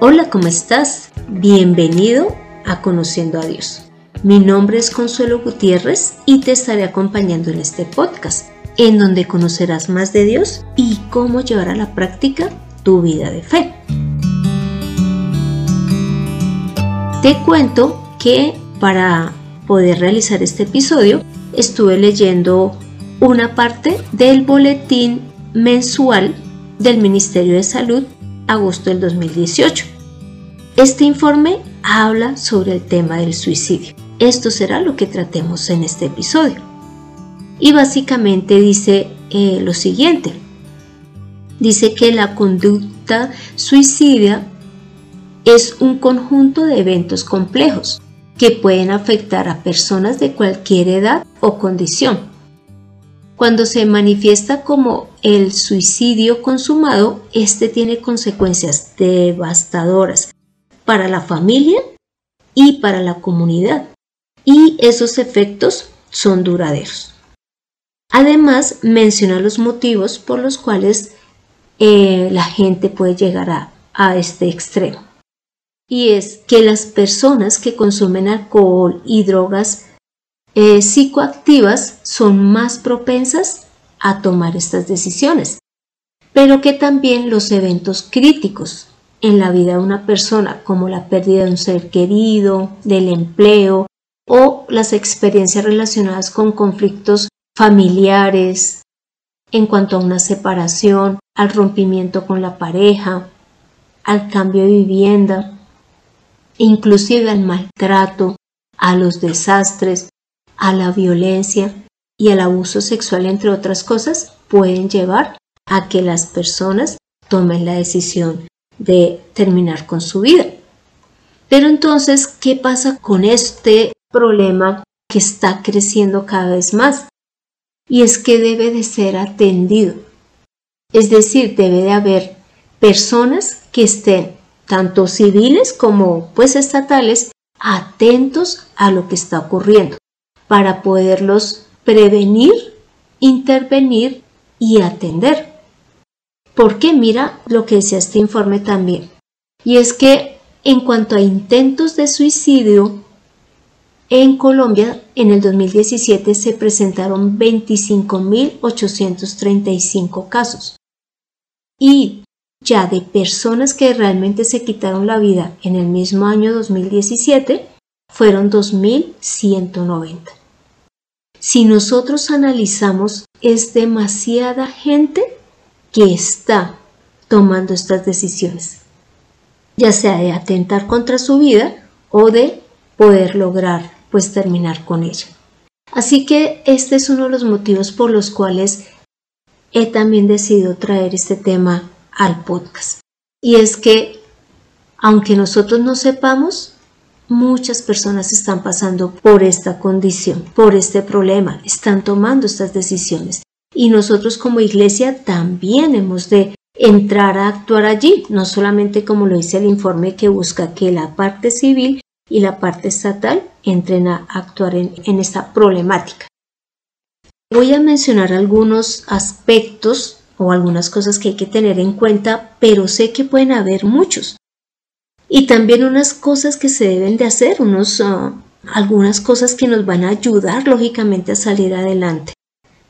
Hola, ¿cómo estás? Bienvenido a Conociendo a Dios. Mi nombre es Consuelo Gutiérrez y te estaré acompañando en este podcast, en donde conocerás más de Dios y cómo llevar a la práctica tu vida de fe. Te cuento que para poder realizar este episodio estuve leyendo una parte del boletín mensual del Ministerio de Salud agosto del 2018. Este informe habla sobre el tema del suicidio. Esto será lo que tratemos en este episodio. Y básicamente dice eh, lo siguiente. Dice que la conducta suicida es un conjunto de eventos complejos que pueden afectar a personas de cualquier edad o condición cuando se manifiesta como el suicidio consumado, este tiene consecuencias devastadoras para la familia y para la comunidad. Y esos efectos son duraderos. Además, menciona los motivos por los cuales eh, la gente puede llegar a, a este extremo. Y es que las personas que consumen alcohol y drogas eh, psicoactivas son más propensas a tomar estas decisiones, pero que también los eventos críticos en la vida de una persona, como la pérdida de un ser querido, del empleo o las experiencias relacionadas con conflictos familiares, en cuanto a una separación, al rompimiento con la pareja, al cambio de vivienda, inclusive al maltrato, a los desastres a la violencia y al abuso sexual, entre otras cosas, pueden llevar a que las personas tomen la decisión de terminar con su vida. Pero entonces, ¿qué pasa con este problema que está creciendo cada vez más? Y es que debe de ser atendido. Es decir, debe de haber personas que estén, tanto civiles como pues estatales, atentos a lo que está ocurriendo para poderlos prevenir, intervenir y atender. Porque mira lo que decía este informe también. Y es que en cuanto a intentos de suicidio, en Colombia en el 2017 se presentaron 25.835 casos. Y ya de personas que realmente se quitaron la vida en el mismo año 2017 fueron 2.190. Si nosotros analizamos, es demasiada gente que está tomando estas decisiones, ya sea de atentar contra su vida o de poder lograr pues terminar con ella. Así que este es uno de los motivos por los cuales he también decidido traer este tema al podcast. Y es que aunque nosotros no sepamos, Muchas personas están pasando por esta condición, por este problema, están tomando estas decisiones. Y nosotros como iglesia también hemos de entrar a actuar allí, no solamente como lo dice el informe que busca que la parte civil y la parte estatal entren a actuar en, en esta problemática. Voy a mencionar algunos aspectos o algunas cosas que hay que tener en cuenta, pero sé que pueden haber muchos y también unas cosas que se deben de hacer, unos, ah, algunas cosas que nos van a ayudar lógicamente a salir adelante.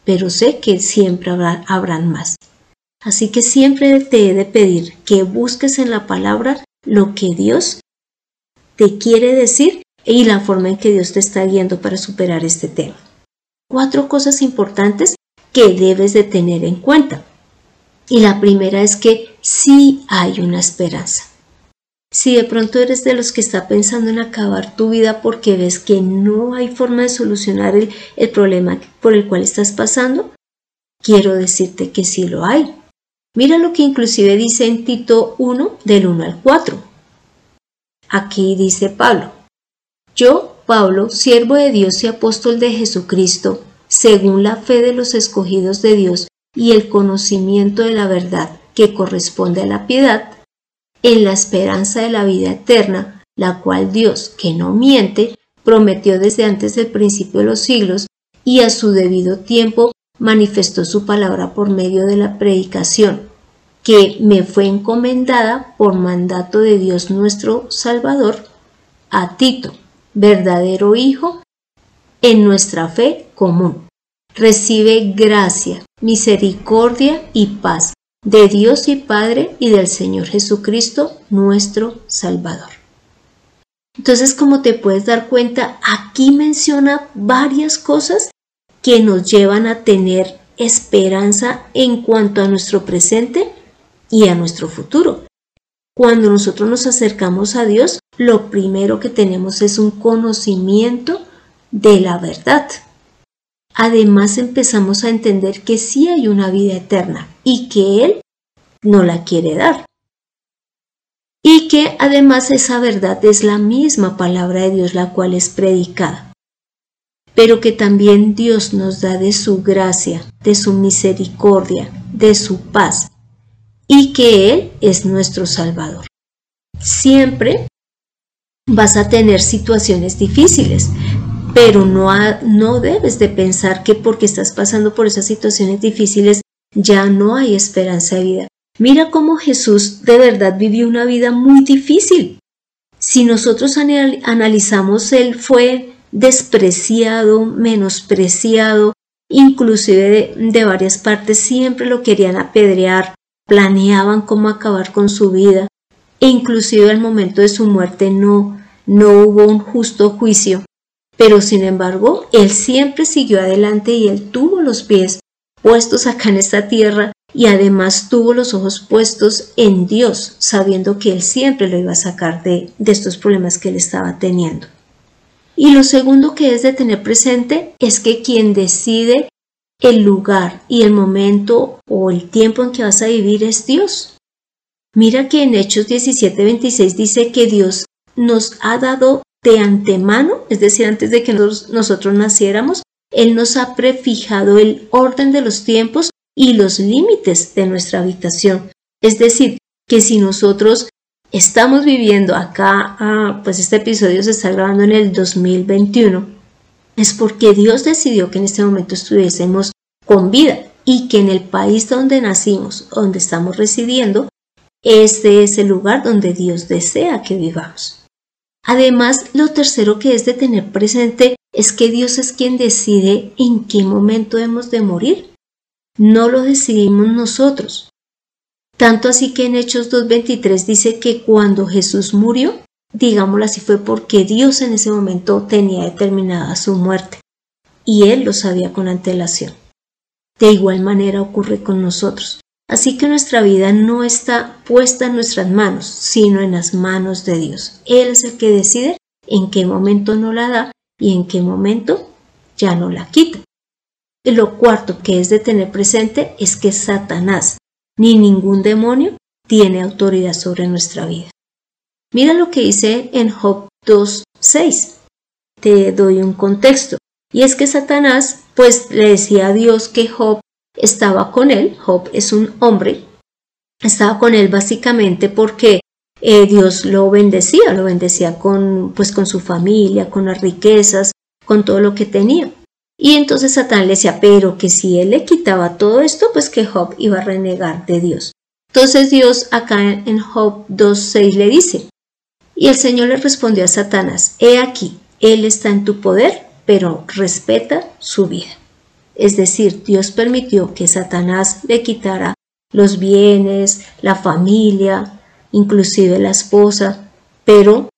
Pero sé que siempre habrá, habrán más. Así que siempre te he de pedir que busques en la palabra lo que Dios te quiere decir y la forma en que Dios te está guiando para superar este tema. Cuatro cosas importantes que debes de tener en cuenta. Y la primera es que sí hay una esperanza. Si de pronto eres de los que está pensando en acabar tu vida porque ves que no hay forma de solucionar el, problema por el cual estás pasando, quiero decirte que sí lo hay. Mira lo que inclusive dice en Tito 1 del 1 al 4. Aquí dice Pablo, yo, Pablo, siervo de Dios y apóstol de Jesucristo, según la fe de los escogidos de Dios y el conocimiento de la verdad que corresponde a la piedad, en la esperanza de la vida eterna, la cual Dios, que no miente, prometió desde antes del principio de los siglos y a su debido tiempo manifestó su palabra por medio de la predicación, que me fue encomendada por mandato de Dios nuestro Salvador a Tito, verdadero hijo, en nuestra fe común. Recibe gracia, misericordia y paz de Dios y Padre y del Señor Jesucristo, nuestro Salvador. Entonces, como te puedes dar cuenta, aquí menciona varias cosas que nos llevan a tener esperanza en cuanto a nuestro presente y a nuestro futuro. Cuando nosotros nos acercamos a Dios, lo primero que tenemos es un conocimiento de la verdad. Además empezamos a entender que sí hay una vida eterna y que Él no la quiere dar. Y que además esa verdad es la misma palabra de Dios la cual es predicada. Pero que también Dios nos da de su gracia, de su misericordia, de su paz y que Él es nuestro Salvador. Siempre vas a tener situaciones difíciles, pero no, no debes de pensar que porque estás pasando por esas situaciones difíciles ya no hay esperanza de vida. Mira cómo Jesús de verdad vivió una vida muy difícil. Si nosotros analizamos, Él fue despreciado, menospreciado, inclusive de, de varias partes siempre lo querían apedrear, planeaban cómo acabar con su vida, e inclusive al momento de su muerte no, no hubo un justo juicio. Pero sin embargo, él siempre siguió adelante y él tuvo los pies puestos acá en esta tierra y además tuvo los ojos puestos en Dios, sabiendo que él siempre lo iba a sacar de, de estos problemas que él estaba teniendo. Y lo segundo que es de tener presente es que quien decide el lugar y el momento o el tiempo en que vas a vivir es Dios. Mira que en Hechos 17:26 dice que Dios nos ha dado de antemano, es decir, antes de que nosotros, naciéramos, Él nos ha prefijado el orden de los tiempos y los límites de nuestra habitación. Es decir, que si nosotros estamos viviendo acá, ah, pues este episodio se está grabando en el 2021, es porque Dios decidió que en este momento estuviésemos con vida y que en el país donde nacimos, donde estamos residiendo, este es el lugar donde Dios desea que vivamos. Además, lo tercero que es de tener presente es que Dios es quien decide en qué momento hemos de morir. No lo decidimos nosotros. Tanto así que en Hechos 2.23 dice que cuando Jesús murió, digámoslo así, fue porque Dios en ese momento tenía determinada su muerte y Él lo sabía con antelación. De igual manera ocurre con nosotros. Así que nuestra vida no está puesta en nuestras manos, sino en las manos de Dios. Él es el que decide en qué momento no la da y en qué momento ya no la quita. Y lo cuarto que es de tener presente es que Satanás ni ningún demonio tiene autoridad sobre nuestra vida. Mira lo que dice en Job 2.6. Te doy un contexto. Y es que Satanás pues le decía a Dios que Job estaba con él, Job es un hombre, estaba con él básicamente porque eh, Dios lo bendecía, lo bendecía con, pues, con su familia, con las riquezas, con todo lo que tenía. Y entonces Satán le decía, pero que si él le quitaba todo esto, pues que Job iba a renegar de Dios. Entonces Dios acá en Job 2.6 le dice, y el Señor le respondió a Satanás, he aquí, él está en tu poder, pero respeta su vida. Es decir, Dios permitió que Satanás le quitara los bienes, la familia, inclusive la esposa, pero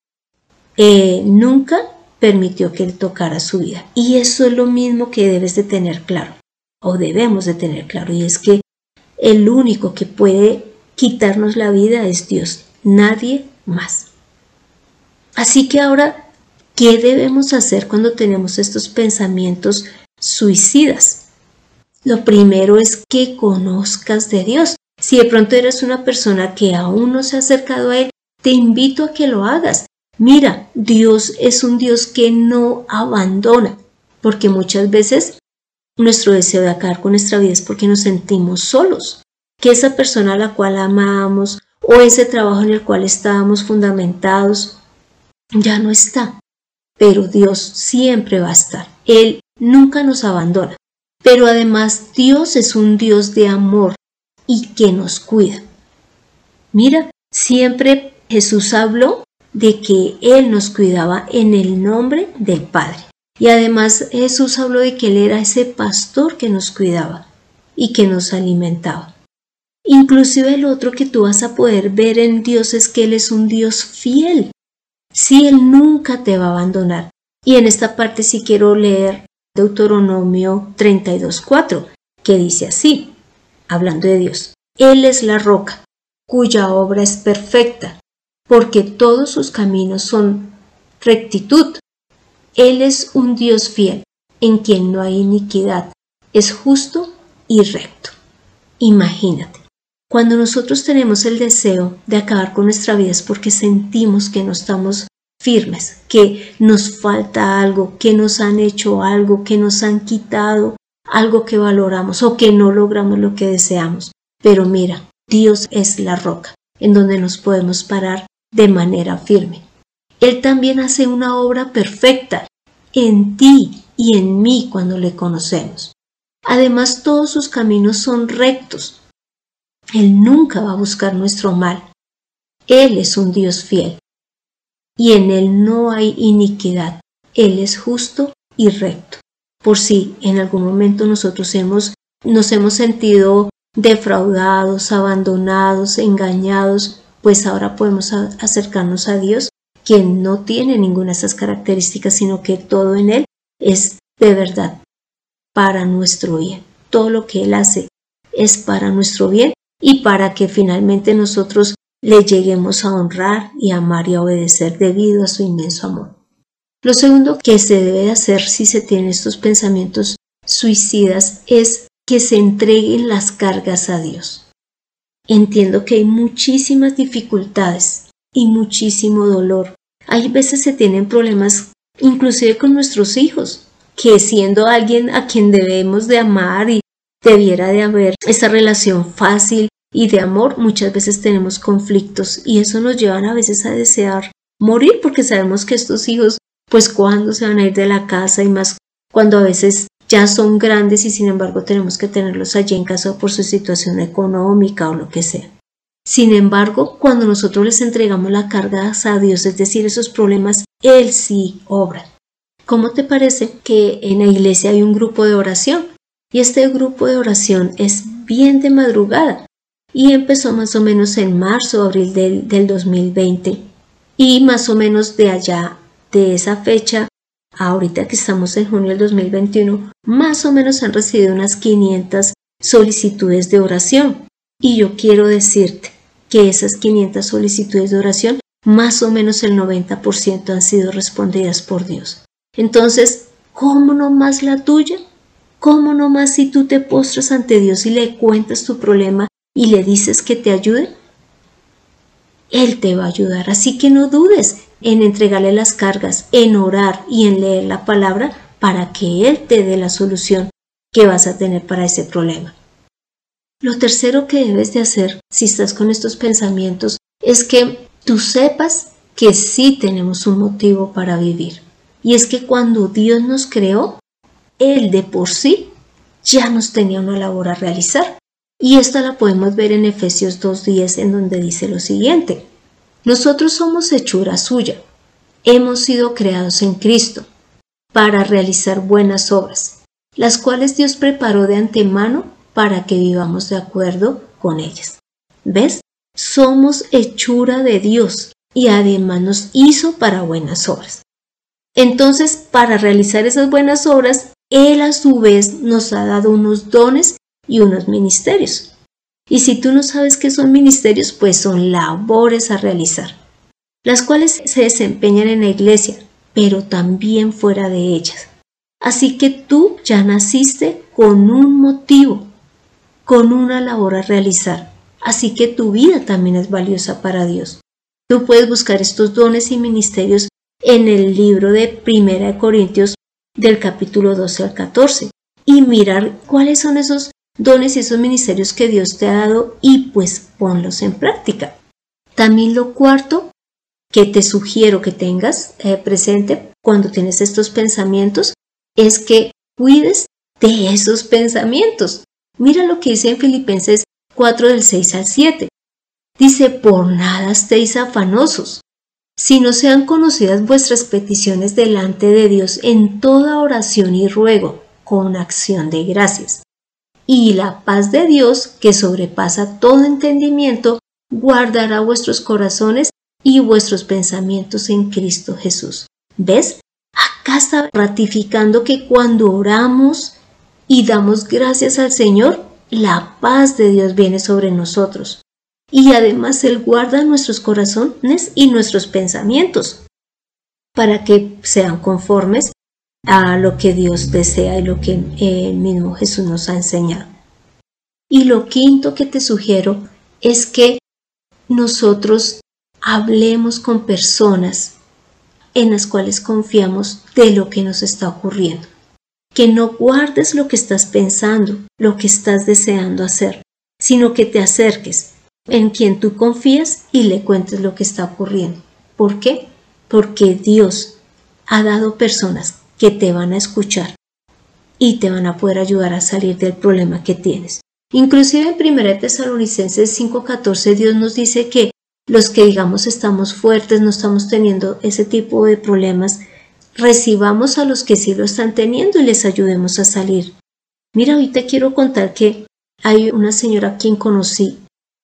eh, nunca permitió que él tocara su vida. Y eso es lo mismo que debes de tener claro, o debemos de tener claro, y es que el único que puede quitarnos la vida es Dios, nadie más. Así que ahora, ¿qué debemos hacer cuando tenemos estos pensamientos suicidas. Lo primero es que conozcas de Dios. Si de pronto eres una persona que aún no se ha acercado a Él, te invito a que lo hagas. Mira, Dios es un Dios que no abandona, porque muchas veces nuestro deseo de acabar con nuestra vida es porque nos sentimos solos, que esa persona a la cual amamos o ese trabajo en el cual estábamos fundamentados ya no está, pero Dios siempre va a estar. Él nunca nos abandona. Pero además Dios es un Dios de amor y que nos cuida. Mira, siempre Jesús habló de que Él nos cuidaba en el nombre del Padre. Y además Jesús habló de que Él era ese pastor que nos cuidaba y que nos alimentaba. Inclusive el otro que tú vas a poder ver en Dios es que Él es un Dios fiel. Si Él nunca te va a abandonar. Y en esta parte sí quiero leer Deuteronomio 32.4, que dice así, hablando de Dios. Él es la roca, cuya obra es perfecta, porque todos sus caminos son rectitud. Él es un Dios fiel, en quien no hay iniquidad, es justo y recto. Imagínate, cuando nosotros tenemos el deseo de acabar con nuestra vida es porque sentimos que no estamos firmes, que nos falta algo, que nos han hecho algo, que nos han quitado algo que valoramos o que no logramos lo que deseamos. Pero mira, Dios es la roca en donde nos podemos parar de manera firme. Él también hace una obra perfecta en ti y en mí cuando le conocemos. Además, todos sus caminos son rectos. Él nunca va a buscar nuestro mal. Él es un Dios fiel. Y en Él no hay iniquidad. Él es justo y recto. Por si en algún momento nosotros hemos, nos hemos sentido defraudados, abandonados, engañados, pues ahora podemos acercarnos a Dios, quien no tiene ninguna de esas características, sino que todo en Él es de verdad para nuestro bien. Todo lo que Él hace es para nuestro bien y para que finalmente nosotros le lleguemos a honrar y amar y a obedecer debido a su inmenso amor. Lo segundo que se debe hacer si se tienen estos pensamientos suicidas es que se entreguen las cargas a Dios. Entiendo que hay muchísimas dificultades y muchísimo dolor. Hay veces se tienen problemas inclusive con nuestros hijos, que siendo alguien a quien debemos de amar y debiera de haber esa relación fácil y de amor, muchas veces tenemos conflictos y eso nos lleva a veces a desear morir porque sabemos que estos hijos pues cuando se van a ir de la casa y más cuando a veces ya son grandes y sin embargo tenemos que tenerlos allí en casa por su situación económica o lo que sea. Sin embargo, cuando nosotros les entregamos la carga a Dios, es decir, esos problemas, Él sí obra. ¿Cómo te parece que en la iglesia hay un grupo de oración? Y este grupo de oración es bien de madrugada y empezó más o menos en marzo o abril del, del 2020 y más o menos de allá, de esa fecha ahorita que estamos en junio del 2021, más o menos han recibido unas 500 solicitudes de oración. Y yo quiero decirte que esas 500 solicitudes de oración, más o menos el 90% han sido respondidas por Dios. Entonces, ¿cómo no más la tuya? ¿Cómo no más si tú te postras ante Dios y le cuentas tu problema y le dices que te ayude? Él te va a ayudar, así que no dudes, en entregarle las cargas, en orar y en leer la palabra para que Él te dé la solución que vas a tener para ese problema. Lo tercero que debes de hacer si estás con estos pensamientos es que tú sepas que sí tenemos un motivo para vivir. Y es que cuando Dios nos creó, Él de por sí ya nos tenía una labor a realizar. Y esta la podemos ver en Efesios 2.10 en donde dice lo siguiente. Nosotros somos hechura suya. Hemos sido creados en Cristo para realizar buenas obras, las cuales Dios preparó de antemano para que vivamos de acuerdo con ellas. ¿Ves? Somos hechura de Dios y además nos hizo para buenas obras. Entonces, para realizar esas buenas obras, Él a su vez nos ha dado unos dones y unos ministerios. Y si tú no sabes qué son ministerios, pues son labores a realizar, las cuales se desempeñan en la iglesia, pero también fuera de ellas. Así que tú ya naciste con un motivo, con una labor a realizar. Así que tu vida también es valiosa para Dios. Tú puedes buscar estos dones y ministerios en el libro de Primera de Corintios del capítulo 12 al 14 y mirar cuáles son esos dones y esos ministerios que Dios te ha dado y pues ponlos en práctica. También lo cuarto que te sugiero que tengas eh, presente cuando tienes estos pensamientos es que cuides de esos pensamientos. Mira lo que dice en Filipenses 4 del 6 al 7. Dice, por nada estéis afanosos, si no sean conocidas vuestras peticiones delante de Dios en toda oración y ruego, con acción de gracias. Y la paz de Dios, que sobrepasa todo entendimiento, guardará vuestros corazones y vuestros pensamientos en Cristo Jesús. ¿Ves? Acá está ratificando que cuando oramos y damos gracias al Señor, la paz de Dios viene sobre nosotros. Y además Él guarda nuestros corazones y nuestros pensamientos para que sean conformes a lo que Dios desea y lo que el mismo Jesús nos ha enseñado. Y lo quinto que te sugiero es que nosotros hablemos con personas en las cuales confiamos de lo que nos está ocurriendo. Que no guardes lo que estás pensando, lo que estás deseando hacer, sino que te acerques en quien tú confías y le cuentes lo que está ocurriendo. ¿Por qué? Porque Dios ha dado personas que te van a escuchar y te van a poder ayudar a salir del problema que tienes. Inclusive en 1 Tesalonicenses 5:14 Dios nos dice que los que digamos estamos fuertes, no estamos teniendo ese tipo de problemas, recibamos a los que sí lo están teniendo y les ayudemos a salir. Mira, hoy te quiero contar que hay una señora a quien conocí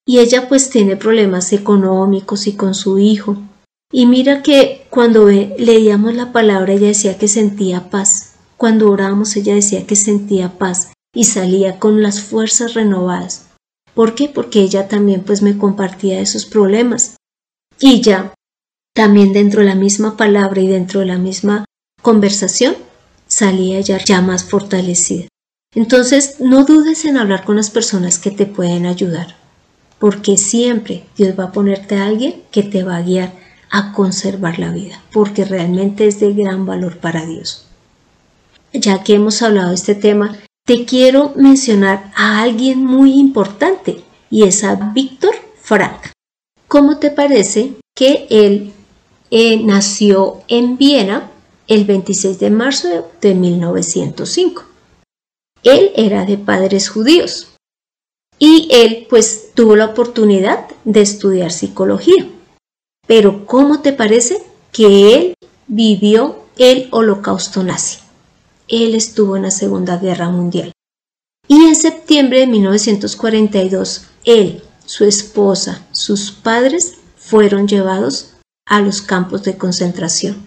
y ella pues tiene problemas económicos y con su hijo y mira que cuando leíamos la palabra ella decía que sentía paz. Cuando orábamos ella decía que sentía paz y salía con las fuerzas renovadas. ¿Por qué? Porque ella también pues me compartía esos problemas. Y ya, también dentro de la misma palabra y dentro de la misma conversación, salía ella ya más fortalecida. Entonces, no dudes en hablar con las personas que te pueden ayudar, porque siempre Dios va a ponerte a alguien que te va a guiar a conservar la vida, porque realmente es de gran valor para Dios. Ya que hemos hablado de este tema, te quiero mencionar a alguien muy importante y es a Víctor Frank. ¿Cómo te parece que él eh, nació en Viena el 26 de marzo de 1905? Él era de padres judíos y él pues tuvo la oportunidad de estudiar psicología. Pero ¿cómo te parece que él vivió el holocausto nazi? Él estuvo en la Segunda Guerra Mundial. Y en septiembre de 1942, él, su esposa, sus padres fueron llevados a los campos de concentración.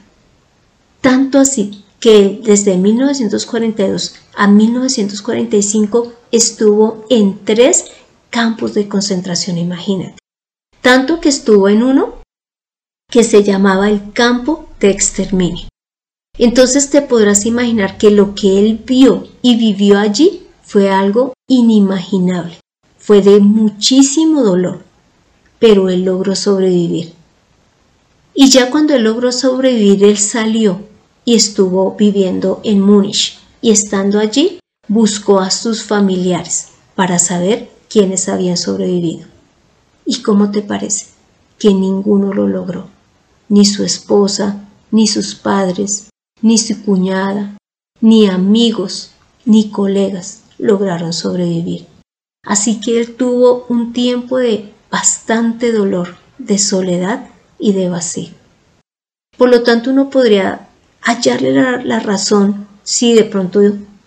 Tanto así que desde 1942 a 1945 estuvo en tres campos de concentración, imagínate. Tanto que estuvo en uno que se llamaba el campo de exterminio. Entonces te podrás imaginar que lo que él vio y vivió allí fue algo inimaginable, fue de muchísimo dolor, pero él logró sobrevivir. Y ya cuando él logró sobrevivir, él salió y estuvo viviendo en Múnich y estando allí buscó a sus familiares para saber quiénes habían sobrevivido. ¿Y cómo te parece? Que ninguno lo logró ni su esposa, ni sus padres, ni su cuñada, ni amigos, ni colegas lograron sobrevivir. Así que él tuvo un tiempo de bastante dolor, de soledad y de vacío. Por lo tanto, uno podría hallarle la, la razón si de pronto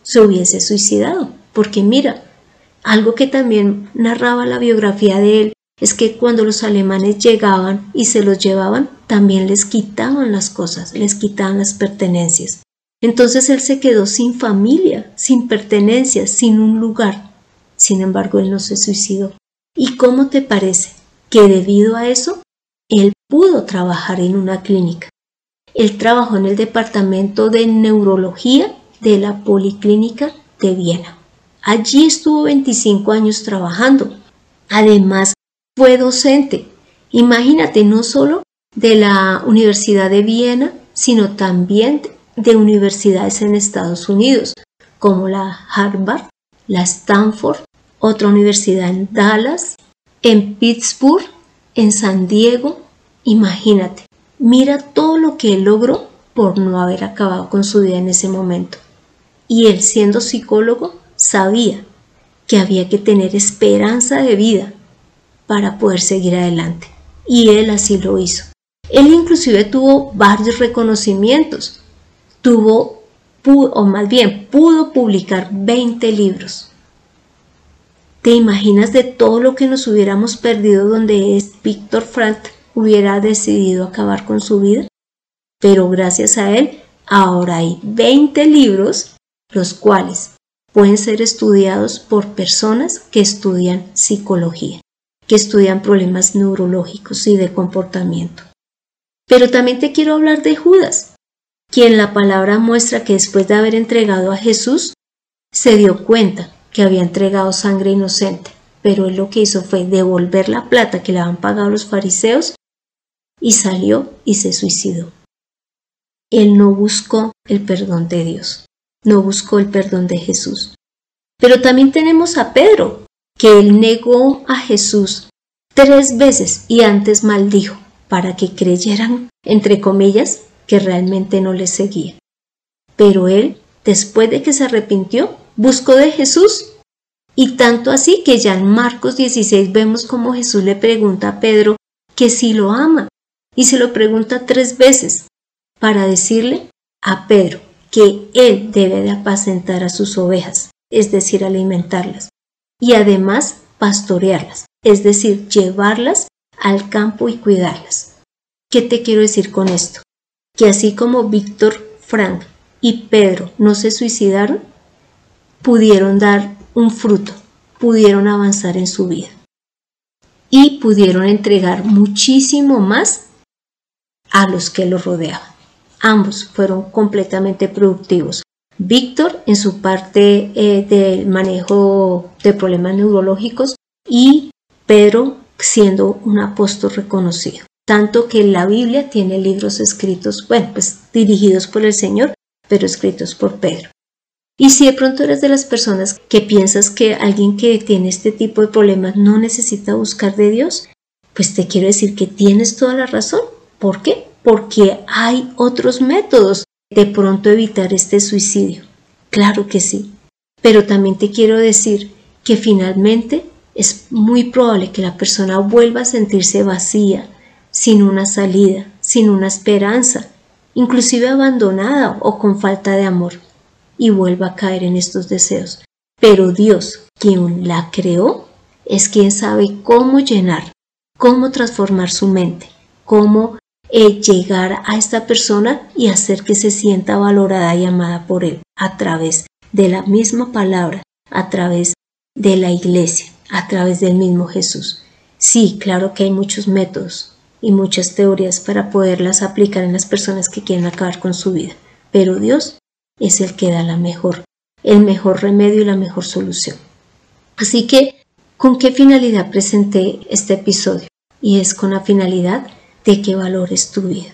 se hubiese suicidado, porque mira, algo que también narraba la biografía de él es que cuando los alemanes llegaban y se los llevaban, también les quitaban las cosas, les quitaban las pertenencias. Entonces él se quedó sin familia, sin pertenencias, sin un lugar. Sin embargo, él no se suicidó. ¿Y cómo te parece que debido a eso, él pudo trabajar en una clínica? Él trabajó en el departamento de neurología de la Policlínica de Viena. Allí estuvo 25 años trabajando. Además, fue docente. Imagínate, no solo de la Universidad de Viena, sino también de universidades en Estados Unidos, como la Harvard, la Stanford, otra universidad en Dallas, en Pittsburgh, en San Diego. Imagínate, mira todo lo que él logró por no haber acabado con su vida en ese momento. Y él siendo psicólogo sabía que había que tener esperanza de vida para poder seguir adelante. Y él así lo hizo. Él inclusive tuvo varios reconocimientos. Tuvo, o más bien, pudo publicar 20 libros. ¿Te imaginas de todo lo que nos hubiéramos perdido donde es Víctor Frank hubiera decidido acabar con su vida? Pero gracias a él, ahora hay 20 libros, los cuales pueden ser estudiados por personas que estudian psicología, estudian problemas neurológicos y de comportamiento. Pero también te quiero hablar de Judas, quien la palabra muestra que después de haber entregado a Jesús, se dio cuenta que había entregado sangre inocente, pero él lo que hizo fue devolver la plata que le habían pagado los fariseos y salió y se suicidó. Él no buscó el perdón de Dios, no buscó el perdón de Jesús. Pero también tenemos a Pedro, que él negó a Jesús tres veces y antes maldijo para que creyeran, entre comillas, que realmente no le seguía. Pero él, después de que se arrepintió, buscó de Jesús. Y tanto así que ya en Marcos 16 vemos como Jesús le pregunta a Pedro que si lo ama. Y se lo pregunta tres veces para decirle a Pedro que él debe de apacentar a sus ovejas, es decir, alimentarlas. Y además pastorearlas, es decir, llevarlas al campo y cuidarlas. ¿Qué te quiero decir con esto? Que así como Víctor Frank y Pedro no se suicidaron, pudieron dar un fruto, pudieron avanzar en su vida y pudieron entregar muchísimo más a los que los rodeaban. Ambos fueron completamente productivos. Víctor en su parte eh, del manejo de problemas neurológicos y Pedro siendo un apóstol reconocido. Tanto que la Biblia tiene libros escritos, bueno, pues dirigidos por el Señor, pero escritos por Pedro. Y si de pronto eres de las personas que piensas que alguien que tiene este tipo de problemas no necesita buscar de Dios, pues te quiero decir que tienes toda la razón. ¿Por qué? Porque hay otros métodos de pronto evitar este suicidio. Claro que sí. Pero también te quiero decir que finalmente es muy probable que la persona vuelva a sentirse vacía, sin una salida, sin una esperanza, inclusive abandonada o con falta de amor y vuelva a caer en estos deseos. Pero Dios, quien la creó, es quien sabe cómo llenar, cómo transformar su mente, cómo eh, llegar a esta persona y hacer que se sienta valorada y amada por Él a través de la misma palabra, a través de la iglesia, a través del mismo Jesús. Sí, claro que hay muchos métodos y muchas teorías para poderlas aplicar en las personas que quieren acabar con su vida, pero Dios es el que da la mejor, el mejor remedio y la mejor solución. Así que, ¿con qué finalidad presenté este episodio? Y es con la finalidad de que valores tu vida,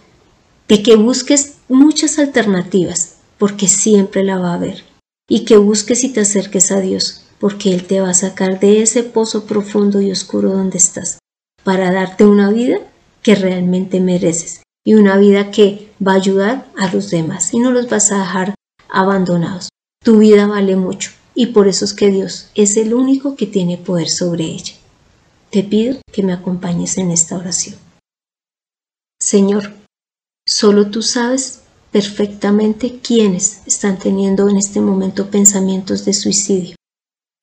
de que busques muchas alternativas, porque siempre la va a haber, y que busques y te acerques a Dios, porque Él te va a sacar de ese pozo profundo y oscuro donde estás, para darte una vida que realmente mereces y una vida que va a ayudar a los demás y no los vas a dejar abandonados. Tu vida vale mucho y por eso es que Dios es el único que tiene poder sobre ella. Te pido que me acompañes en esta oración. Señor, solo tú sabes perfectamente quiénes están teniendo en este momento pensamientos de suicidio.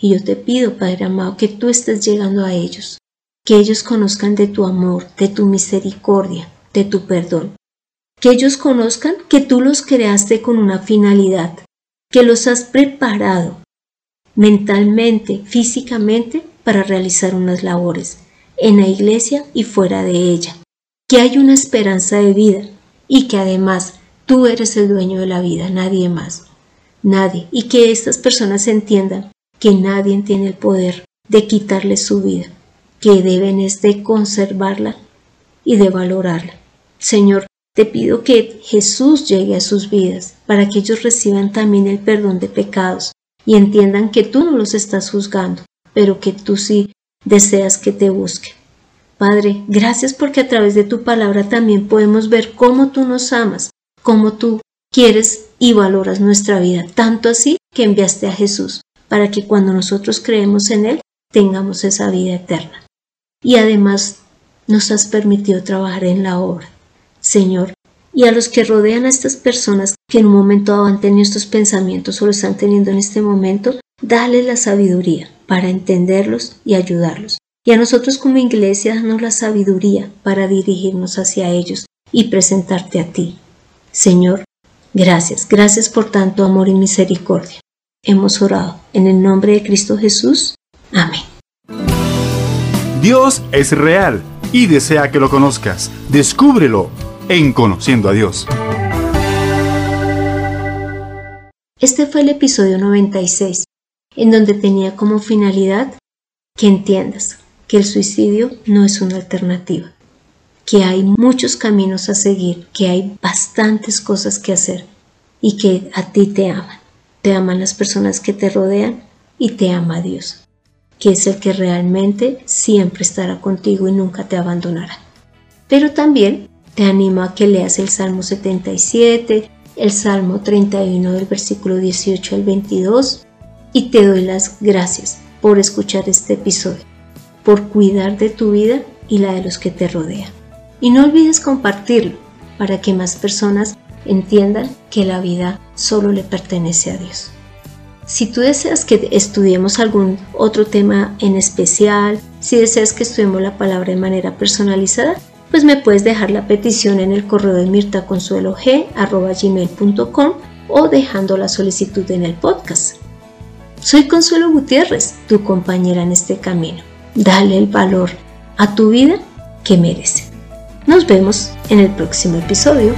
Y yo te pido, Padre amado, que tú estés llegando a ellos, que ellos conozcan de tu amor, de tu misericordia, de tu perdón, que ellos conozcan que tú los creaste con una finalidad, que los has preparado mentalmente, físicamente, para realizar unas labores, en la iglesia y fuera de ella, que hay una esperanza de vida y que además tú eres el dueño de la vida, nadie más, nadie, y que estas personas entiendan que nadie tiene el poder de quitarles su vida, que deben es de conservarla y de valorarla. Señor, te pido que Jesús llegue a sus vidas para que ellos reciban también el perdón de pecados y entiendan que tú no los estás juzgando, pero que tú sí deseas que te busquen. Padre, gracias porque a través de tu palabra también podemos ver cómo tú nos amas, cómo tú quieres y valoras nuestra vida, tanto así que enviaste a Jesús, para que cuando nosotros creemos en Él tengamos esa vida eterna. y además nos has permitido trabajar en la obra. Señor, y a los que rodean a estas personas que en un momento han tenido estos pensamientos o lo están teniendo en este momento, dale la sabiduría para entenderlos y ayudarlos. Y a nosotros como iglesia, danos la sabiduría para dirigirnos hacia ellos y presentarte a ti. Señor, gracias, gracias por tanto amor y misericordia. Hemos orado en el nombre de Cristo Jesús. Amén. Dios es real y desea que lo conozcas. Descúbrelo en Conociendo a Dios. Este fue el episodio 96, en donde tenía como finalidad que entiendas que el suicidio no es una alternativa, que hay muchos caminos a seguir, que hay bastantes cosas que hacer y que a ti te aman. Te aman las personas que te rodean y te ama Dios, que es el que realmente siempre estará contigo y nunca te abandonará. Pero también te animo a que leas el Salmo 77, el Salmo 31 del versículo 18 al 22 y te doy las gracias por escuchar este episodio, por cuidar de tu vida y la de los que te rodean. Y no olvides compartirlo para que más personas entiendan que la vida solo le pertenece a Dios. Si tú deseas que estudiemos algún otro tema en especial, si deseas que estudiemos la palabra de manera personalizada, pues me puedes dejar la petición en el correo de mirtaconsuelog.com o dejando la solicitud en el podcast. Soy Consuelo Gutiérrez, tu compañera en este camino. Dale el valor a tu vida que merece. Nos vemos en el próximo episodio.